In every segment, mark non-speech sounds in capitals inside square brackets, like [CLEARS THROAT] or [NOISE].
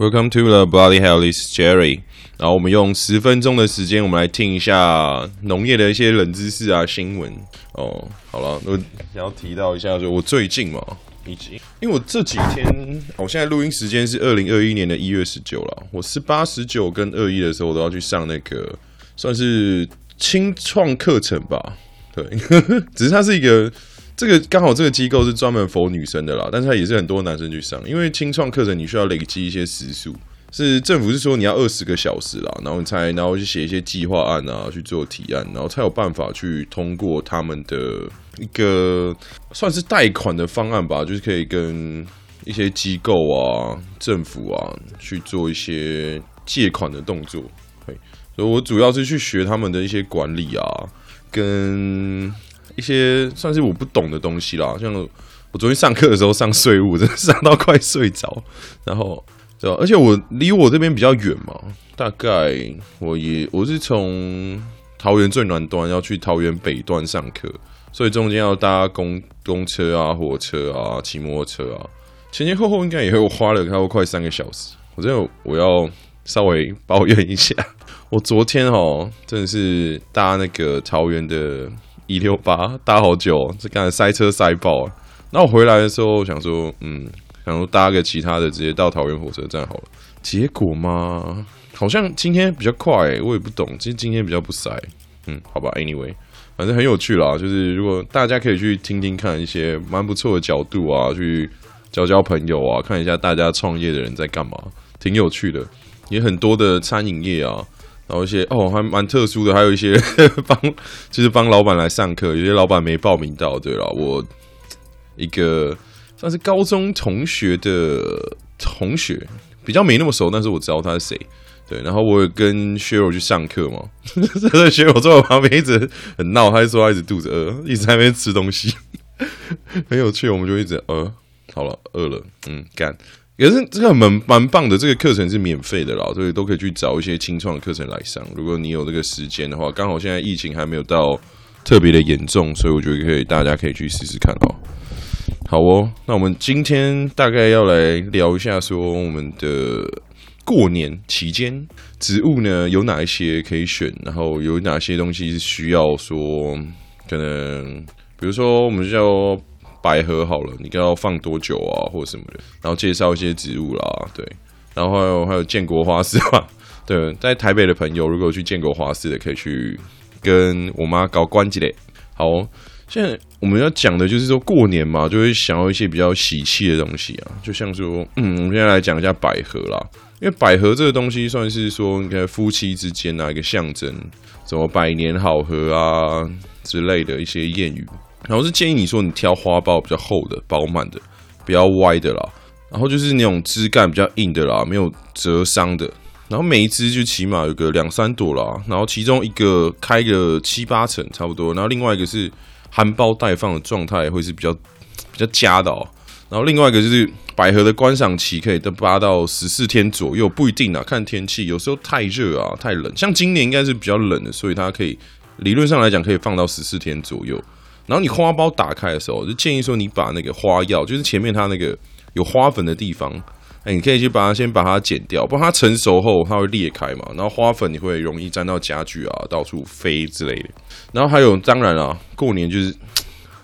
Welcome to the Bloody Hell is Jerry。然后我们用十分钟的时间，我们来听一下农业的一些冷知识啊、新闻哦。好了，我想要提到一下，就我最近嘛，以及因为我这几天，我现在录音时间是二零二一年的一月十九了。我是八、十九跟二一的时候，我都要去上那个算是清创课程吧。对，[LAUGHS] 只是它是一个。这个刚好这个机构是专门否女生的啦，但是它也是很多男生去上，因为青创课程你需要累积一些时数，是政府是说你要二十个小时啦，然后你才然后去写一些计划案啊，去做提案，然后才有办法去通过他们的一个算是贷款的方案吧，就是可以跟一些机构啊、政府啊去做一些借款的动作。所以我主要是去学他们的一些管理啊，跟。一些算是我不懂的东西啦，像我昨天上课的时候上税务，真的上到快睡着。然后，对吧？而且我离我这边比较远嘛，大概我也我是从桃园最南端要去桃园北端上课，所以中间要搭公公车啊、火车啊、骑摩托车啊，前前后后应该也会花了差不多快三个小时。我真的我要稍微抱怨一下，[LAUGHS] 我昨天哦真的是搭那个桃园的。一六八搭好久，这刚才塞车塞爆了！那我回来的时候想说，嗯，想说搭个其他的，直接到桃园火车站好了。结果嘛，好像今天比较快，我也不懂，其实今天比较不塞。嗯，好吧，anyway，反正很有趣啦。就是如果大家可以去听听看一些蛮不错的角度啊，去交交朋友啊，看一下大家创业的人在干嘛，挺有趣的。也很多的餐饮业啊。然后一些哦，还蛮特殊的，还有一些 [LAUGHS] 帮就是帮老板来上课，有些老板没报名到。对了，我一个算是高中同学的同学，比较没那么熟，但是我知道他是谁。对，然后我有跟薛柔去上课嘛，这 [LAUGHS] 个薛柔坐我旁边一直很闹，他就说他一直肚子饿，一直在那边吃东西，[LAUGHS] 很有趣。我们就一直呃，好了，饿了，嗯，干。也是这个蛮蛮棒的，这个课程是免费的啦，所以都可以去找一些清创的课程来上。如果你有这个时间的话，刚好现在疫情还没有到特别的严重，所以我觉得可以，大家可以去试试看哦。好哦，那我们今天大概要来聊一下，说我们的过年期间植物呢有哪一些可以选，然后有哪些东西是需要说，可能比如说我们叫。百合好了，你该要放多久啊，或者什么的，然后介绍一些植物啦，对，然后还有还有建国花市嘛，[LAUGHS] 对，在台北的朋友如果去建国花市的，可以去跟我妈搞关系嘞。好，现在我们要讲的就是说过年嘛，就会想要一些比较喜气的东西啊，就像说，嗯，我们现在来讲一下百合啦，因为百合这个东西算是说，你看夫妻之间啊一个象征，什么百年好合啊之类的一些谚语。然后是建议你说，你挑花苞比较厚的、饱满的，不要歪的啦。然后就是那种枝干比较硬的啦，没有折伤的。然后每一枝就起码有个两三朵啦。然后其中一个开个七八成差不多。然后另外一个是含苞待放的状态，会是比较比较佳的哦。然后另外一个就是百合的观赏期可以到八到十四天左右，不一定啊，看天气。有时候太热啊，太冷。像今年应该是比较冷的，所以它可以理论上来讲可以放到十四天左右。然后你花苞打开的时候，就建议说你把那个花药，就是前面它那个有花粉的地方，哎，你可以去把它先把它剪掉，不然它成熟后它会裂开嘛。然后花粉你会容易沾到家具啊，到处飞之类的。然后还有，当然了，过年就是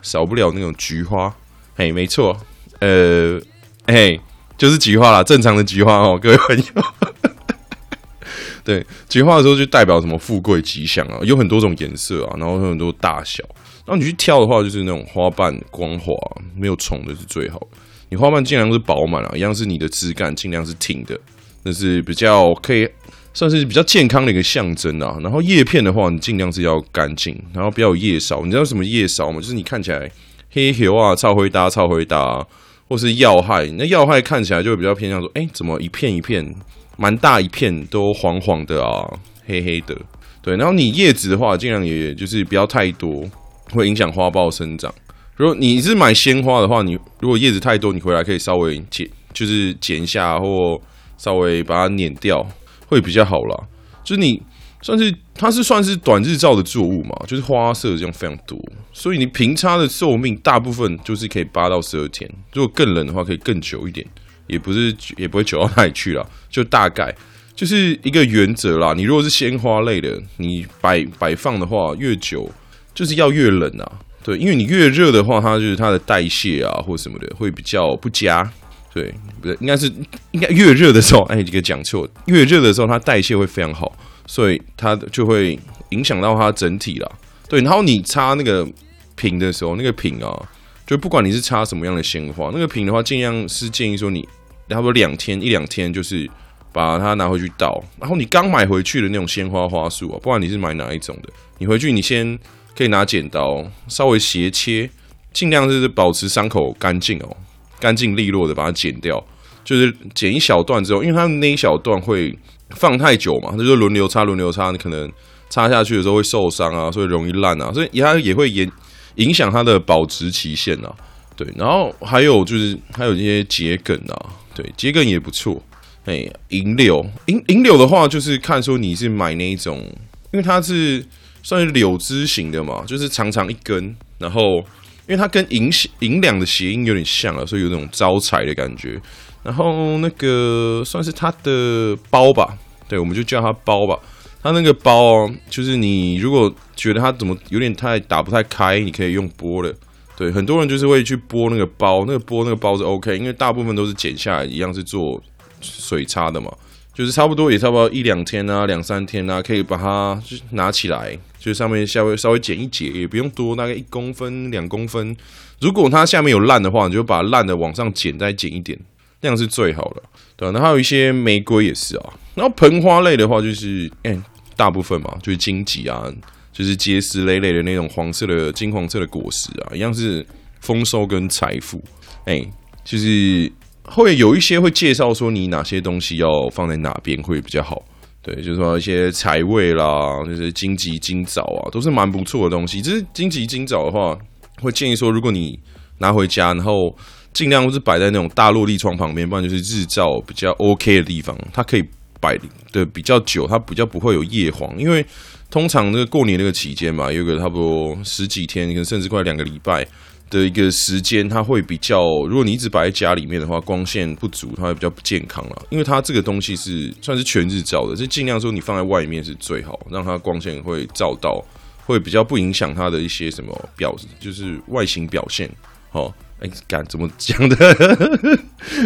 少不了那种菊花，哎，没错，呃，哎，就是菊花啦，正常的菊花哦，各位朋友。对，菊花的时候就代表什么富贵吉祥啊，有很多种颜色啊，然后有很多大小。然后你去挑的话，就是那种花瓣光滑、没有虫的是最好。你花瓣尽量是饱满啊，一样是你的枝干尽量是挺的，那是比较可以算是比较健康的一个象征啊。然后叶片的话，你尽量是要干净，然后不要有叶梢。你知道什么叶梢吗？就是你看起来黑球啊、超灰搭、超灰搭，或是要害。那要害看起来就会比较偏向说，哎，怎么一片一片蛮大一片都黄黄的啊，黑黑的。对，然后你叶子的话，尽量也就是不要太多。会影响花苞生长。如果你是买鲜花的话，你如果叶子太多，你回来可以稍微剪，就是剪一下或稍微把它碾掉，会比较好啦。就是你算是它是算是短日照的作物嘛，就是花色这样非常多，所以你平插的寿命大部分就是可以八到十二天。如果更冷的话，可以更久一点。也不是也不会久到哪里去了，[LAUGHS] 就大概就是一个原则啦。你如果是鲜花类的，你摆摆放的话，越久就是要越冷啊。对，因为你越热的话，它就是它的代谢啊或什么的会比较不佳。对，不对，应该是应该越热的时候，哎，这个讲错，越热的时候它代谢会非常好，所以它就会影响到它整体啦。对，然后你插那个瓶的时候，那个瓶啊，就不管你是插什么样的鲜花，那个瓶的话，尽量是建议说你差不多两天一两天，就是把它拿回去倒。然后你刚买回去的那种鲜花花束啊，不管你是买哪一种的，你回去你先可以拿剪刀稍微斜切，尽量是保持伤口干净哦，干净利落的把它剪掉。就是剪一小段之后，因为它那一小段会放太久嘛，它就轮流插轮流插，你可能。插下去的时候会受伤啊，所以容易烂啊，所以它也会延影响它的保值期限啊。对，然后还有就是还有一些桔梗啊，对，桔梗也不错。哎，银柳，银银柳的话，就是看说你是买那一种，因为它是算是柳枝型的嘛，就是长长一根，然后因为它跟银银两的谐音有点像啊，所以有那种招财的感觉。然后那个算是它的包吧，对，我们就叫它包吧。它那个包哦，就是你如果觉得它怎么有点太打不太开，你可以用剥的。对，很多人就是会去剥那个包，那个剥那个包是 OK，因为大部分都是剪下来一样是做水插的嘛，就是差不多也差不多一两天啊，两三天啊，可以把它就拿起来，就上面稍微稍微剪一截，也不用多，大概一公分两公分。如果它下面有烂的话，你就把烂的往上剪，再剪一点，那样是最好的。对，然后还有一些玫瑰也是啊，然后盆花类的话就是，哎。大部分嘛，就是荆棘啊，就是结实累累的那种黄色的金黄色的果实啊，一样是丰收跟财富。哎、就是会有一些会介绍说你哪些东西要放在哪边会比较好。对，就是说一些财位啦，就是荆棘、金枣啊，都是蛮不错的东西。只是荆棘、金枣的话，会建议说，如果你拿回家，然后尽量是摆在那种大落地窗旁边，不然就是日照比较 OK 的地方，它可以。摆的比较久，它比较不会有叶黄，因为通常那个过年那个期间嘛，有个差不多十几天，可能甚至快两个礼拜的一个时间，它会比较。如果你一直摆在家里面的话，光线不足，它会比较不健康了。因为它这个东西是算是全日照的，就尽量说你放在外面是最好，让它光线会照到，会比较不影响它的一些什么表，就是外形表现。好。哎，敢怎么讲的？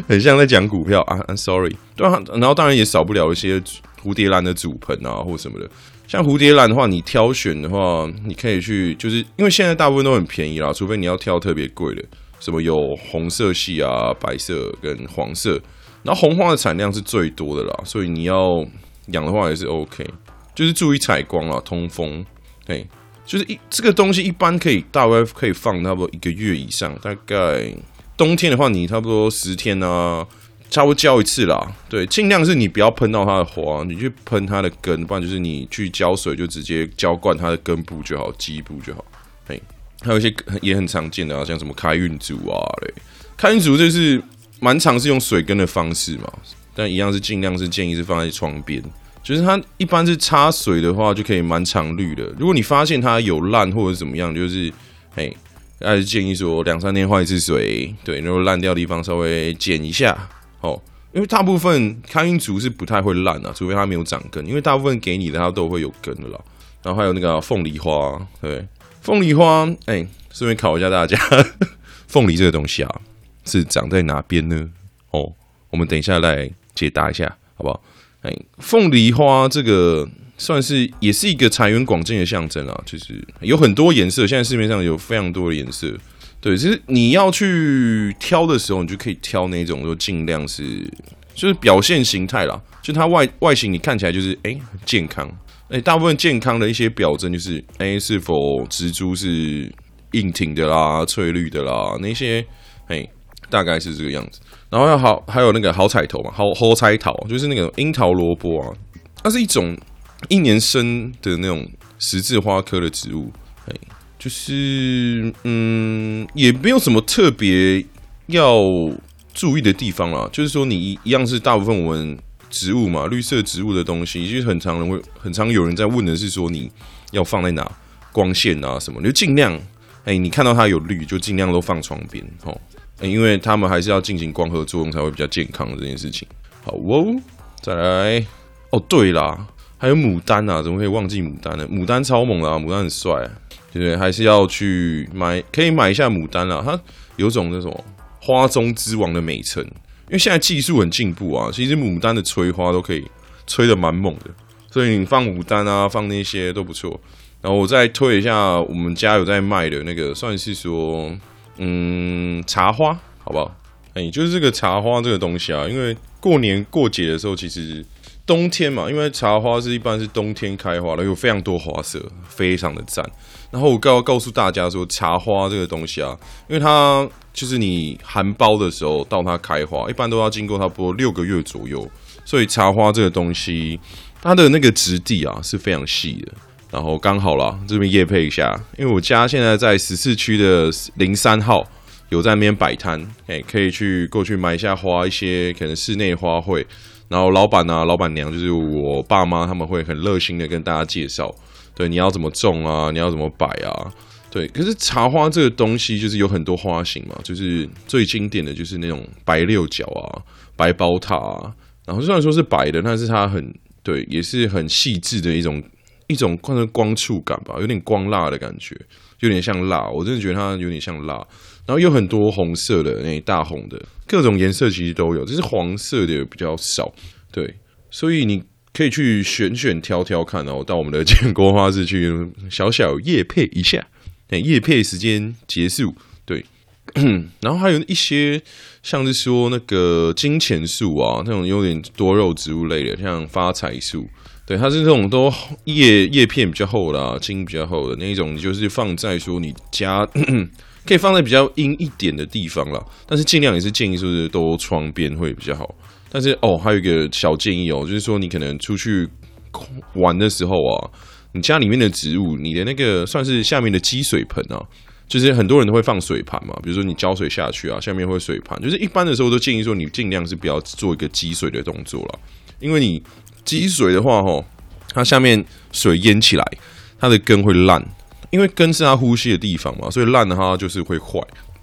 很像在讲股票啊！I'm sorry，对啊，然后当然也少不了一些蝴蝶兰的主盆啊，或什么的。像蝴蝶兰的话，你挑选的话，你可以去，就是因为现在大部分都很便宜啦，除非你要挑特别贵的，什么有红色系啊、白色跟黄色，然后红花的产量是最多的啦，所以你要养的话也是 OK，就是注意采光啊、通风，嘿。就是一这个东西一般可以大概可以放差不多一个月以上，大概冬天的话，你差不多十天啊，差不多浇一次啦。对，尽量是你不要喷到它的花，你去喷它的根，不然就是你去浇水就直接浇灌它的根部就好，基部就好。嘿，还有一些也很常见的啊，像什么开运竹啊，对，开运竹就是蛮常是用水根的方式嘛，但一样是尽量是建议是放在窗边。就是它一般是插水的话，就可以蛮常绿的。如果你发现它有烂或者怎么样，就是哎，还是建议说两三天换一次水。对，然后烂掉的地方稍微剪一下哦。因为大部分开运竹是不太会烂啊，除非它没有长根。因为大部分给你的它都会有根的啦。然后还有那个凤梨花，对，凤梨花，哎，顺便考一下大家，[LAUGHS] 凤梨这个东西啊，是长在哪边呢？哦，我们等一下来解答一下，好不好？哎，凤梨花这个算是也是一个财源广进的象征啊，就是有很多颜色，现在市面上有非常多的颜色。对，其实你要去挑的时候，你就可以挑那种，就尽量是就是表现形态啦，就它外外形你看起来就是哎健康，哎大部分健康的一些表征就是哎是否植株是硬挺的啦、翠绿的啦那些，哎大概是这个样子。然后要好，还有那个好彩头嘛，好好彩桃，就是那个樱桃萝卜啊，它是一种一年生的那种十字花科的植物，哎，就是嗯，也没有什么特别要注意的地方啦。就是说，你一一样是大部分我们植物嘛，绿色植物的东西，其实很常人会很常有人在问的是说，你要放在哪，光线啊什么，你就尽量，哎，你看到它有绿，就尽量都放窗边，吼。因为他们还是要进行光合作用才会比较健康这件事情。好哦，再来哦，对啦，还有牡丹啊，怎么可以忘记牡丹呢？牡丹超猛啊，牡丹很帅，对不对？还是要去买，可以买一下牡丹啦。它有种那种花中之王的美称，因为现在技术很进步啊，其实牡丹的催花都可以催得蛮猛的。所以你放牡丹啊，放那些都不错。然后我再推一下，我们家有在卖的那个，算是说，嗯，茶花，好不好？哎，就是这个茶花这个东西啊，因为过年过节的时候，其实冬天嘛，因为茶花是一般是冬天开花的，有非常多花色，非常的赞。然后我告告诉大家说，茶花这个东西啊，因为它就是你含苞的时候到它开花，一般都要经过差不多六个月左右，所以茶花这个东西。它的那个质地啊是非常细的，然后刚好啦，这边夜配一下，因为我家现在在十四区的零三号有在那边摆摊，哎，可以去过去买一下花，一些可能室内花卉，然后老板啊、老板娘就是我爸妈，他们会很热心的跟大家介绍，对，你要怎么种啊，你要怎么摆啊，对，可是茶花这个东西就是有很多花型嘛，就是最经典的就是那种白六角啊、白宝塔啊，然后虽然说是白的，但是它很。对，也是很细致的一种一种光光触感吧，有点光蜡的感觉，有点像蜡。我真的觉得它有点像蜡。然后有很多红色的，那大红的，各种颜色其实都有，只是黄色的比较少。对，所以你可以去选选挑挑看哦。到我们的建国花市去小小业配一下，哎，业配时间结束。对，[CLEARS THROAT] 然后还有一些。像是说那个金钱树啊，那种有点多肉植物类的，像发财树，对，它是这种都叶叶片比较厚啦，茎比较厚的那一种，就是放在说你家 [CLEARS THROAT] 可以放在比较阴一点的地方啦，但是尽量也是建议说是都窗边会比较好。但是哦，还有一个小建议哦，就是说你可能出去玩的时候啊，你家里面的植物，你的那个算是下面的积水盆啊。就是很多人都会放水盘嘛，比如说你浇水下去啊，下面会水盘。就是一般的时候都建议说，你尽量是不要做一个积水的动作了，因为你积水的话，吼，它下面水淹起来，它的根会烂，因为根是它呼吸的地方嘛，所以烂的话就是会坏，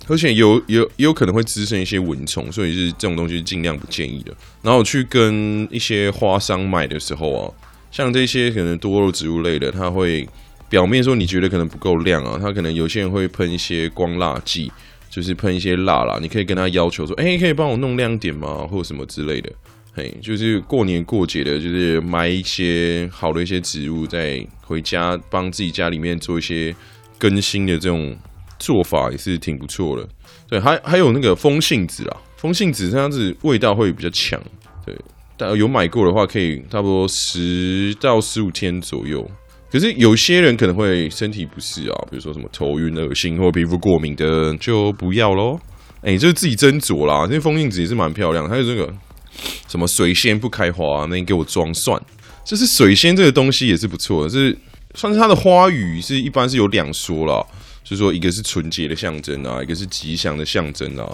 而且有有也有可能会滋生一些蚊虫，所以是这种东西尽量不建议的。然后去跟一些花商买的时候啊，像这些可能多肉植物类的，它会。表面说你觉得可能不够亮啊，它可能有些人会喷一些光蜡剂，就是喷一些蜡啦。你可以跟他要求说，哎、欸，可以帮我弄亮点吗？或者什么之类的。嘿，就是过年过节的，就是买一些好的一些植物，再回家帮自己家里面做一些更新的这种做法，也是挺不错的。对，还还有那个风信子啊，风信子这样子味道会比较强。对，但有买过的话，可以差不多十到十五天左右。可是有些人可能会身体不适啊，比如说什么头晕、恶心或皮肤过敏的，就不要喽。哎、就是自己斟酌啦。这风信子也是蛮漂亮的，还有这个什么水仙不开花，那你给我装蒜。就是水仙这个东西也是不错的，是算是它的花语是一般是有两说啦，就是说一个是纯洁的象征啊，一个是吉祥的象征啊。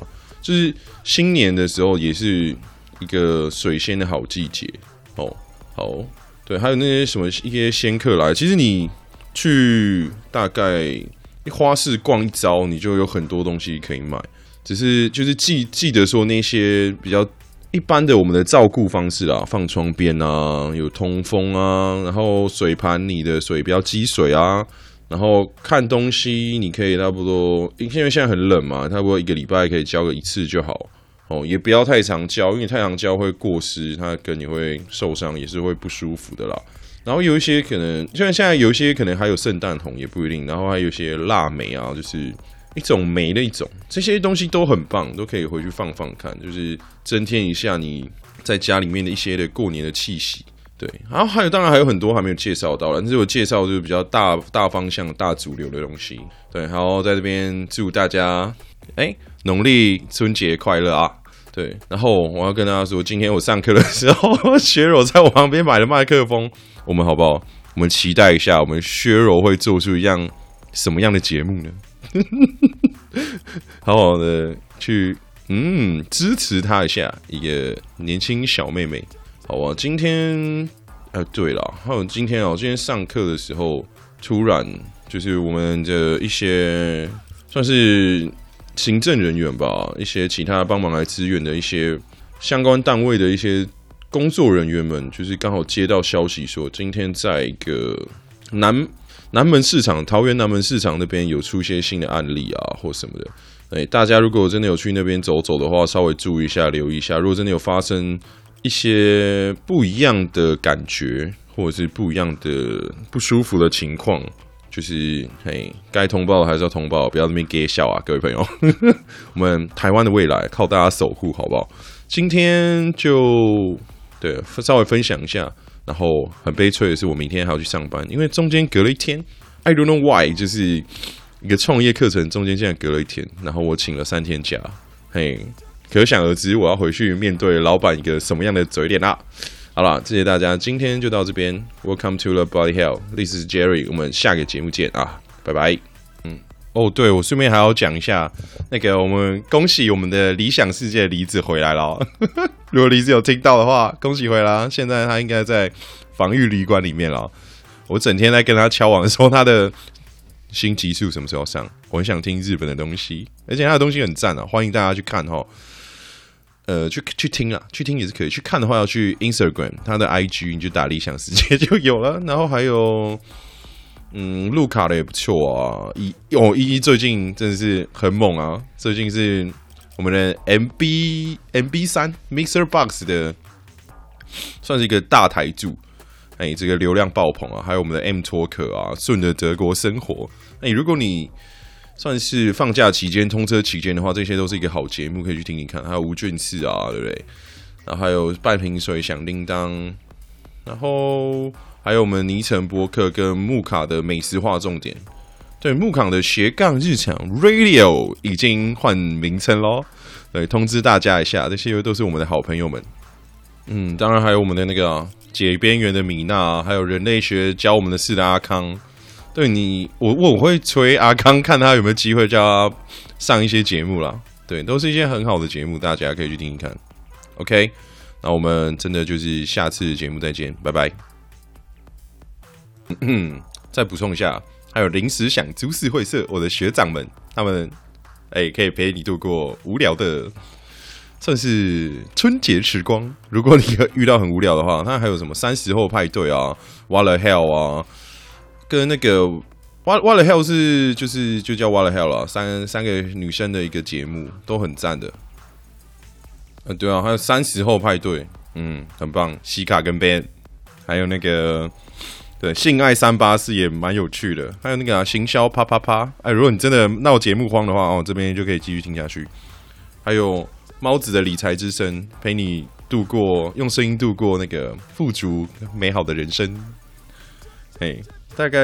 就是新年的时候也是一个水仙的好季节哦，好。对，还有那些什么一些仙客来，其实你去大概花市逛一遭，你就有很多东西可以买。只是就是记记得说那些比较一般的我们的照顾方式啊，放窗边啊，有通风啊，然后水盘你的水不要积水啊，然后看东西你可以差不多，因为现在很冷嘛，差不多一个礼拜可以浇个一次就好。哦，也不要太常浇，因为太常浇会过湿，它跟你会受伤，也是会不舒服的啦。然后有一些可能，像现在有一些可能还有圣诞红也不一定，然后还有一些腊梅啊，就是一种梅的一种，这些东西都很棒，都可以回去放放看，就是增添一下你在家里面的一些的过年的气息。对，然后还有当然还有很多还没有介绍到了，但是我介绍就是比较大大方向、大主流的东西。对，然后在这边祝大家哎，农历春节快乐啊！对，然后我要跟大家说，今天我上课的时候，薛柔在我旁边买了麦克风，我们好不好？我们期待一下，我们薛柔会做出一样什么样的节目呢？[LAUGHS] 好好的去嗯支持他一下，一个年轻小妹妹，好吧？今天呃，对了，还有今天哦，今天上课的时候，突然就是我们的一些算是。行政人员吧，一些其他帮忙来支援的一些相关单位的一些工作人员们，就是刚好接到消息说，今天在一个南南门市场，桃园南门市场那边有出现新的案例啊，或什么的。哎，大家如果真的有去那边走走的话，稍微注意一下，留意一下。如果真的有发生一些不一样的感觉，或者是不一样的不舒服的情况，就是嘿，该通报的还是要通报，不要那边给笑啊，各位朋友。[LAUGHS] 我们台湾的未来靠大家守护，好不好？今天就对稍微分享一下，然后很悲催的是，我明天还要去上班，因为中间隔了一天，I don't know why，就是。一个创业课程中间竟然隔了一天，然后我请了三天假，嘿，可想而知我要回去面对老板一个什么样的嘴脸啦。好了，谢谢大家，今天就到这边。Welcome to the Body Hell，This is Jerry，我们下个节目见啊，拜拜。哦，对，我顺便还要讲一下，那个我们恭喜我们的理想世界的梨子回来了。[LAUGHS] 如果梨子有听到的话，恭喜回来，现在他应该在防御旅馆里面了。我整天在跟他敲网说他的。新集数什么时候上？我很想听日本的东西，而且他的东西很赞啊！欢迎大家去看哈。呃，去去听啊，去听也是可以。去看的话，要去 Instagram，他的 IG 你就打理想世界就有了。然后还有，嗯，路卡的也不错啊。一哦，一一最近真的是很猛啊！最近是我们的 MB MB 三 Mixer Box 的，算是一个大台柱。哎，这个流量爆棚啊！还有我们的 M Talk 啊，顺着德国生活。哎，如果你算是放假期间、通车期间的话，这些都是一个好节目，可以去听听看。还有吴俊次啊，对不对？然后还有半瓶水响叮当，然后还有我们尼城播客跟木卡的美食化重点。对，木卡的斜杠日常 Radio 已经换名称喽。对，通知大家一下，这些都是我们的好朋友们。嗯，当然还有我们的那个、解边缘的米娜，还有人类学教我们的事的阿康，对你，我我会催阿康看他有没有机会叫他上一些节目啦。对，都是一些很好的节目，大家可以去听听看。OK，那我们真的就是下次节目再见，拜拜。嗯，再补充一下，还有临时想株式会社，我的学长们，他们哎、可以陪你度过无聊的。算是春节时光。如果你遇到很无聊的话，他还有什么三十后派对啊，What the hell 啊，跟那个 What What the hell 是就是就叫 What the hell 了，三三个女生的一个节目都很赞的。嗯，对啊，还有三十后派对，嗯，很棒。西卡跟 Ben，还有那个对性爱三八四也蛮有趣的。还有那个、啊、行销啪啪啪，哎，如果你真的闹节目荒的话，哦，这边就可以继续听下去。还有。猫子的理财之声，陪你度过，用声音度过那个富足美好的人生。哎，大概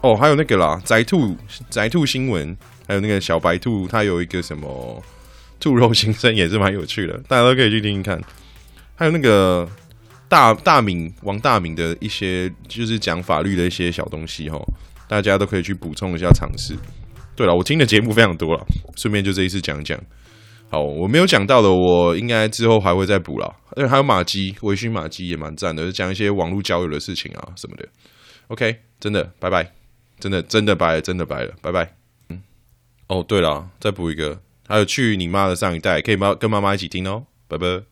哦，还有那个啦，宅兔宅兔新闻，还有那个小白兔，它有一个什么兔肉新生，也是蛮有趣的，大家都可以去听听看。还有那个大大明王大明的一些，就是讲法律的一些小东西哈，大家都可以去补充一下尝试。对了，我听的节目非常多了，顺便就这一次讲讲。好，我没有讲到的，我应该之后还会再补了。而且还有马基，微醺马基也蛮赞的，讲一些网络交友的事情啊什么的。OK，真的，拜拜，真的真的拜，真的拜了，拜拜。嗯，哦对了，再补一个，还有去你妈的上一代，可以妈跟妈妈一起听哦，拜拜。